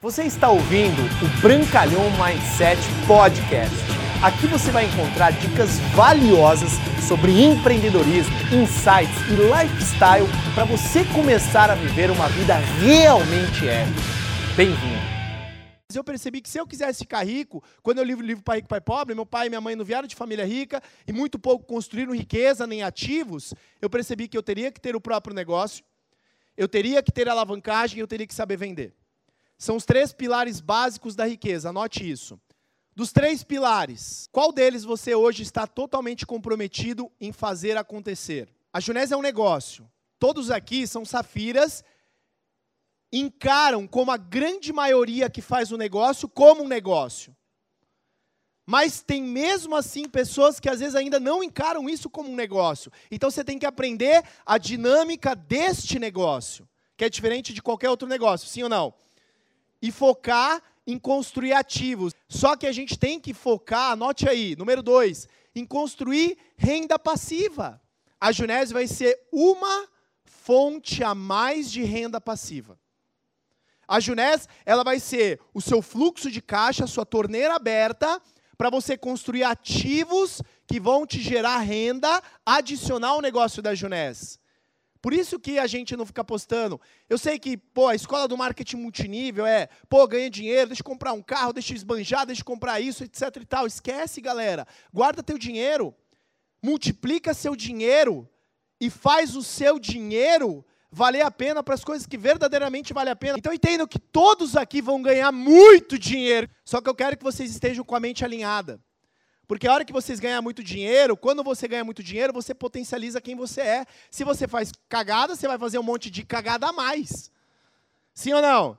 Você está ouvindo o Brancalhão Mindset Podcast. Aqui você vai encontrar dicas valiosas sobre empreendedorismo, insights e lifestyle para você começar a viver uma vida realmente épica. Bem-vindo! Eu percebi que se eu quisesse ficar rico, quando eu li o livro Pai Rico, Pai Pobre, meu pai e minha mãe não vieram de família rica e muito pouco construíram riqueza nem ativos, eu percebi que eu teria que ter o próprio negócio, eu teria que ter alavancagem e eu teria que saber vender. São os três pilares básicos da riqueza, anote isso. Dos três pilares, qual deles você hoje está totalmente comprometido em fazer acontecer? A Junés é um negócio. Todos aqui são safiras, encaram como a grande maioria que faz o negócio como um negócio. Mas tem mesmo assim pessoas que às vezes ainda não encaram isso como um negócio. Então você tem que aprender a dinâmica deste negócio, que é diferente de qualquer outro negócio, sim ou não? E focar em construir ativos. Só que a gente tem que focar, anote aí, número dois, em construir renda passiva. A Junese vai ser uma fonte a mais de renda passiva. A Junés, ela vai ser o seu fluxo de caixa, a sua torneira aberta, para você construir ativos que vão te gerar renda adicional ao negócio da Junés. Por isso que a gente não fica postando. Eu sei que, pô, a escola do marketing multinível é, pô, ganha dinheiro, deixa eu comprar um carro, deixa eu esbanjar, deixa eu comprar isso, etc e tal. Esquece, galera. Guarda teu dinheiro. Multiplica seu dinheiro e faz o seu dinheiro valer a pena para as coisas que verdadeiramente valem a pena. Então entendo que todos aqui vão ganhar muito dinheiro. Só que eu quero que vocês estejam com a mente alinhada. Porque a hora que vocês ganham muito dinheiro, quando você ganha muito dinheiro, você potencializa quem você é. Se você faz cagada, você vai fazer um monte de cagada a mais. Sim ou não?